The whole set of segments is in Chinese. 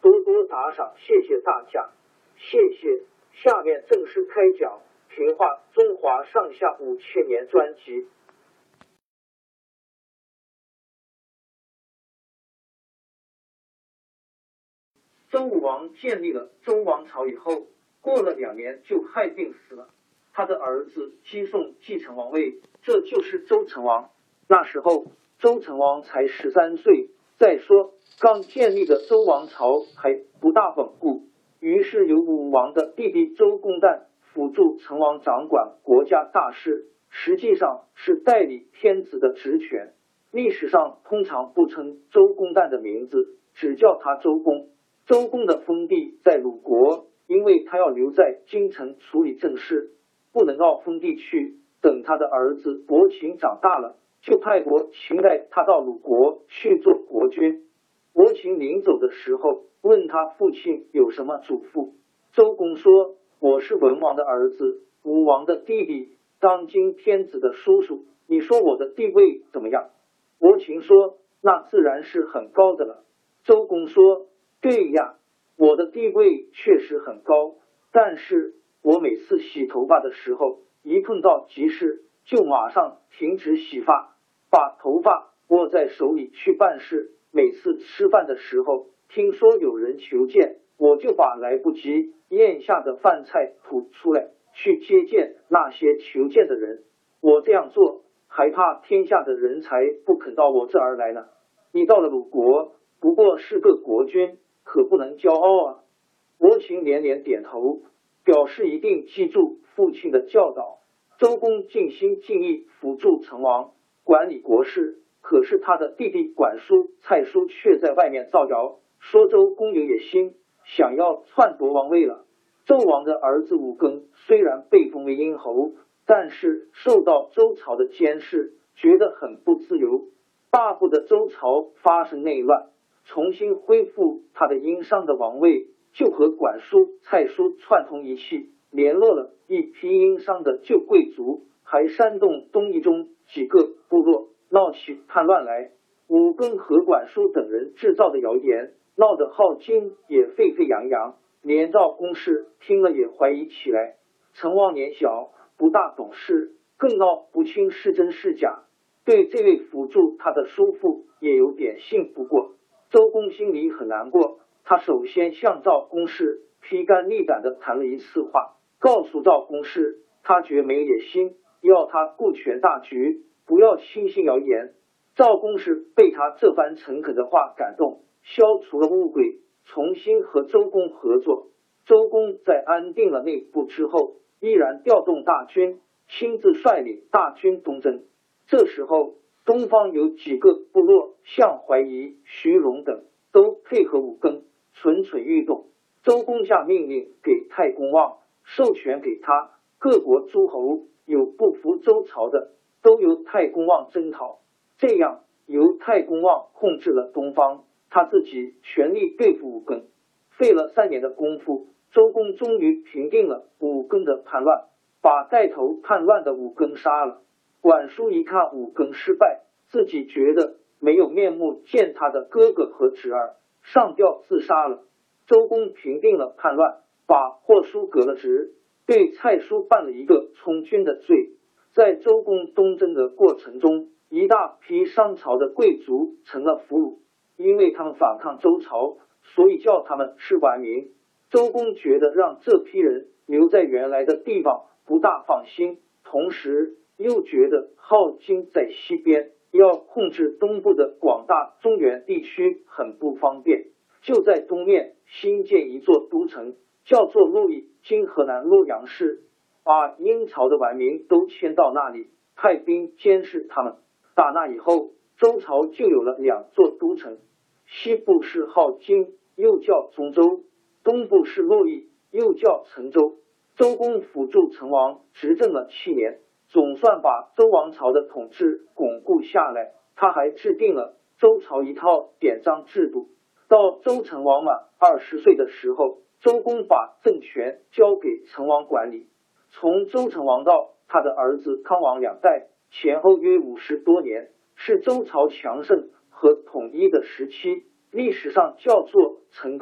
多多打赏，谢谢大家，谢谢。下面正式开讲《评话中华上下五千年》专辑。周武王建立了周王朝以后，过了两年就害病死了，他的儿子姬宋继承王位，这就是周成王。那时候周成王才十三岁。再说。刚建立的周王朝还不大稳固，于是由武王的弟弟周公旦辅助成王掌管国家大事，实际上是代理天子的职权。历史上通常不称周公旦的名字，只叫他周公。周公的封地在鲁国，因为他要留在京城处理政事，不能到封地去。等他的儿子伯禽长大了，就派伯禽带他到鲁国去做国君。临走的时候，问他父亲有什么嘱咐。周公说：“我是文王的儿子，武王的弟弟，当今天子的叔叔。你说我的地位怎么样？”伯禽说：“那自然是很高的了。”周公说：“对呀，我的地位确实很高，但是我每次洗头发的时候，一碰到急事，就马上停止洗发，把头发握在手里去办事。”每次吃饭的时候，听说有人求见，我就把来不及咽下的饭菜吐出来，去接见那些求见的人。我这样做，还怕天下的人才不肯到我这儿来呢。你到了鲁国，不过是个国君，可不能骄傲啊！伯禽连连点头，表示一定记住父亲的教导。周公尽心尽力辅助成王，管理国事。可是他的弟弟管叔、蔡叔却在外面造谣，说周公有野心，想要篡夺王位了。纣王的儿子武庚虽然被封为殷侯，但是受到周朝的监视，觉得很不自由，大不得周朝发生内乱，重新恢复他的殷商的王位，就和管叔、蔡叔串通一气，联络了一批殷商的旧贵族，还煽动东夷中几个部落。闹起叛乱来，武庚和管叔等人制造的谣言，闹得镐京也沸沸扬扬，连赵公氏听了也怀疑起来。成王年小，不大懂事，更闹不清是真是假。对这位辅助他的叔父，也有点信不过。周公心里很难过，他首先向赵公氏披肝沥胆的谈了一次话，告诉赵公氏，他绝没野心，要他顾全大局。不要轻信谣言。赵公是被他这番诚恳的话感动，消除了误会，重新和周公合作。周公在安定了内部之后，依然调动大军，亲自率领大军东征。这时候，东方有几个部落，像怀疑、徐荣等，都配合武庚，蠢蠢欲动。周公下命令给太公望，授权给他，各国诸侯有不服周朝的。都由太公望征讨，这样由太公望控制了东方，他自己全力对付武庚，费了三年的功夫，周公终于平定了武庚的叛乱，把带头叛乱的武庚杀了。管叔一看武庚失败，自己觉得没有面目见他的哥哥和侄儿，上吊自杀了。周公平定了叛乱，把霍叔革了职，对蔡叔办了一个充军的罪。在周公东征的过程中，一大批商朝的贵族成了俘虏，因为他们反抗周朝，所以叫他们是顽民。周公觉得让这批人留在原来的地方不大放心，同时又觉得镐京在西边，要控制东部的广大中原地区很不方便，就在东面新建一座都城，叫做洛邑，今河南洛阳市，把殷朝的顽民都迁到那里，派兵监视他们。打那以后，周朝就有了两座都城，西部是镐京，又叫中州。东部是洛邑，又叫成州。周公辅助成王执政了七年，总算把周王朝的统治巩固下来。他还制定了周朝一套典章制度。到周成王满二十岁的时候，周公把政权交给成王管理。从周成王到他的儿子康王两代，前后约五十多年，是周朝强盛和统一的时期，历史上叫做成。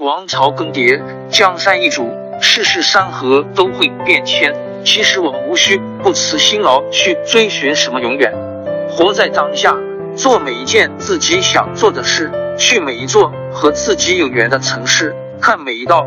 王朝更迭，江山易主，世事山河都会变迁。其实我们无需不辞辛劳去追寻什么永远，活在当下，做每一件自己想做的事，去每一座和自己有缘的城市，看每一道